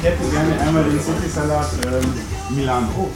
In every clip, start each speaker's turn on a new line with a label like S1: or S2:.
S1: Ich hätte gerne einmal den City-Salat ähm, Milano. Oh.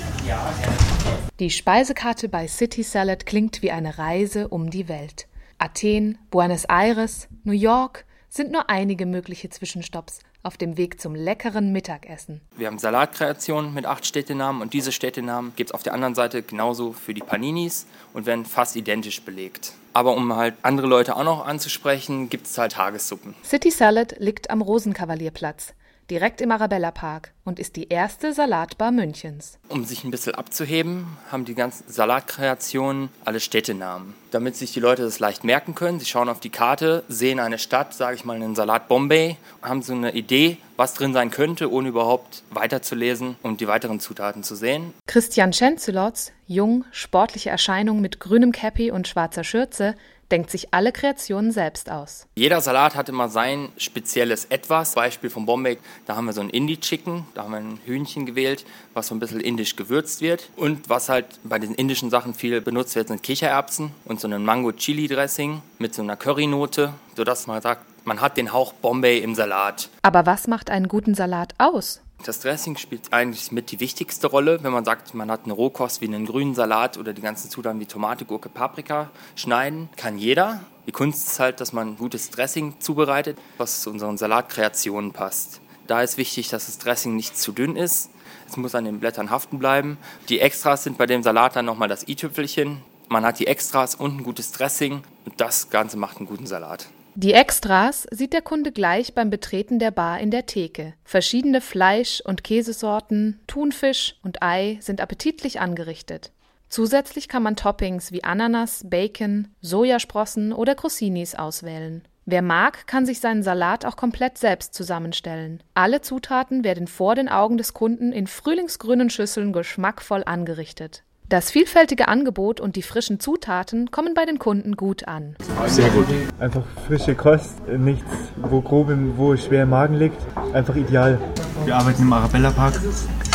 S2: Die Speisekarte bei City Salad klingt wie eine Reise um die Welt. Athen, Buenos Aires, New York sind nur einige mögliche Zwischenstopps auf dem Weg zum leckeren Mittagessen.
S3: Wir haben Salatkreationen mit acht Städtenamen und diese Städtenamen gibt es auf der anderen Seite genauso für die Paninis und werden fast identisch belegt. Aber um halt andere Leute auch noch anzusprechen, gibt es halt Tagessuppen.
S2: City Salad liegt am Rosenkavalierplatz direkt im Arabella Park und ist die erste Salatbar Münchens.
S3: Um sich ein bisschen abzuheben, haben die ganzen Salatkreationen alle Städtenamen. Damit sich die Leute das leicht merken können, sie schauen auf die Karte, sehen eine Stadt, sage ich mal einen Salat Bombay, haben so eine Idee, was drin sein könnte, ohne überhaupt weiterzulesen und die weiteren Zutaten zu sehen.
S2: Christian Schenzulotz, jung, sportliche Erscheinung mit grünem Cappy und schwarzer Schürze, denkt sich alle Kreationen selbst aus.
S3: Jeder Salat hat immer sein spezielles Etwas. Beispiel von Bombay, da haben wir so ein Indie-Chicken, da haben wir ein Hühnchen gewählt, was so ein bisschen indisch gewürzt wird. Und was halt bei den indischen Sachen viel benutzt wird, sind Kichererbsen und so ein Mango-Chili-Dressing mit so einer Currynote, sodass man sagt, man hat den Hauch Bombay im Salat.
S2: Aber was macht einen guten Salat aus?
S3: Das Dressing spielt eigentlich mit die wichtigste Rolle, wenn man sagt, man hat eine Rohkost wie einen grünen Salat oder die ganzen Zutaten wie Tomate, Gurke, Paprika schneiden. Kann jeder. Die Kunst ist halt, dass man gutes Dressing zubereitet, was zu unseren Salatkreationen passt. Da ist wichtig, dass das Dressing nicht zu dünn ist. Es muss an den Blättern haften bleiben. Die Extras sind bei dem Salat dann nochmal das i-Tüpfelchen. Man hat die Extras und ein gutes Dressing und das Ganze macht einen guten Salat.
S2: Die Extras sieht der Kunde gleich beim Betreten der Bar in der Theke. Verschiedene Fleisch- und Käsesorten, Thunfisch und Ei sind appetitlich angerichtet. Zusätzlich kann man Toppings wie Ananas, Bacon, Sojasprossen oder Crossinis auswählen. Wer mag, kann sich seinen Salat auch komplett selbst zusammenstellen. Alle Zutaten werden vor den Augen des Kunden in frühlingsgrünen Schüsseln geschmackvoll angerichtet. Das vielfältige Angebot und die frischen Zutaten kommen bei den Kunden gut an.
S1: Sehr gut.
S4: Einfach frische Kost, nichts, wo grob, im, wo schwer im Magen liegt. Einfach ideal.
S5: Wir arbeiten im Arabella Park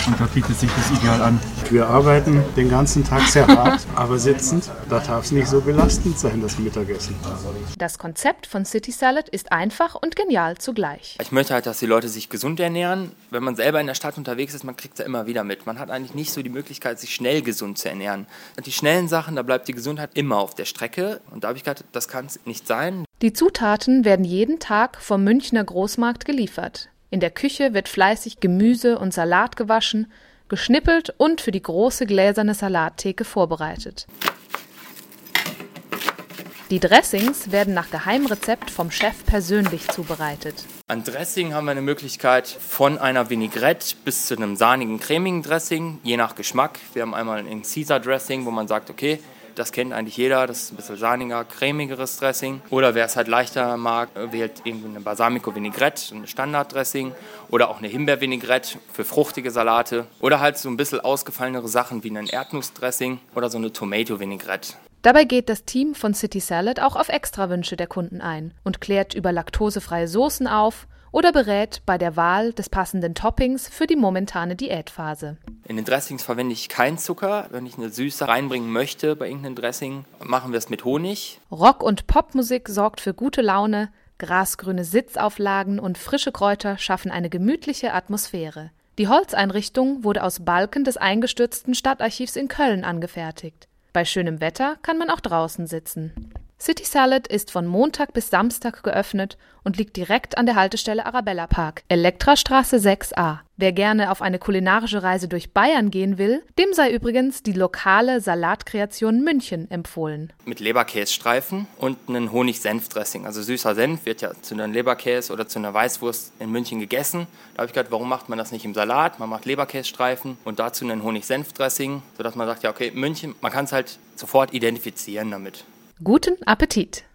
S5: und da bietet sich das ideal an.
S1: Wir arbeiten den ganzen Tag sehr hart, aber sitzend. Da darf es nicht so belastend sein, das Mittagessen.
S2: Das Konzept von City Salad ist einfach und genial zugleich.
S3: Ich möchte halt, dass die Leute sich gesund ernähren. Wenn man selber in der Stadt unterwegs ist, man kriegt es ja immer wieder mit. Man hat eigentlich nicht so die Möglichkeit, sich schnell gesund zu ernähren. Die schnellen Sachen, da bleibt die Gesundheit immer auf der Strecke. Und da habe ich gedacht, das kann es nicht sein.
S2: Die Zutaten werden jeden Tag vom Münchner Großmarkt geliefert. In der Küche wird fleißig Gemüse und Salat gewaschen, geschnippelt und für die große gläserne Salattheke vorbereitet. Die Dressings werden nach Geheimrezept vom Chef persönlich zubereitet.
S3: An Dressing haben wir eine Möglichkeit von einer Vinaigrette bis zu einem sahnigen, cremigen Dressing, je nach Geschmack. Wir haben einmal ein Caesar Dressing, wo man sagt, okay, das kennt eigentlich jeder, das ist ein bisschen sahniger, cremigeres Dressing. Oder wer es halt leichter mag, wählt irgendwie eine Balsamico Vinaigrette, ein Standarddressing. Oder auch eine Himbeer-Vinaigrette für fruchtige Salate. Oder halt so ein bisschen ausgefallenere Sachen wie ein Erdnussdressing oder so eine Tomato Vinaigrette.
S2: Dabei geht das Team von City Salad auch auf Extrawünsche der Kunden ein und klärt über laktosefreie Soßen auf oder berät bei der Wahl des passenden Toppings für die momentane Diätphase.
S3: In den Dressings verwende ich keinen Zucker. Wenn ich eine Süße reinbringen möchte bei irgendeinem Dressing, machen wir es mit Honig.
S2: Rock- und Popmusik sorgt für gute Laune, grasgrüne Sitzauflagen und frische Kräuter schaffen eine gemütliche Atmosphäre. Die Holzeinrichtung wurde aus Balken des eingestürzten Stadtarchivs in Köln angefertigt. Bei schönem Wetter kann man auch draußen sitzen. City Salad ist von Montag bis Samstag geöffnet und liegt direkt an der Haltestelle Arabella Park, Elektrastraße 6a. Wer gerne auf eine kulinarische Reise durch Bayern gehen will, dem sei übrigens die lokale Salatkreation München empfohlen.
S3: Mit Leberkässtreifen und einem Honig-Senf-Dressing. Also süßer Senf wird ja zu einem Leberkäse oder zu einer Weißwurst in München gegessen. Da habe ich gedacht, warum macht man das nicht im Salat? Man macht Leberkässtreifen und dazu einen Honig-Senf-Dressing, sodass man sagt, ja okay, München, man kann es halt sofort identifizieren damit.
S2: Guten Appetit!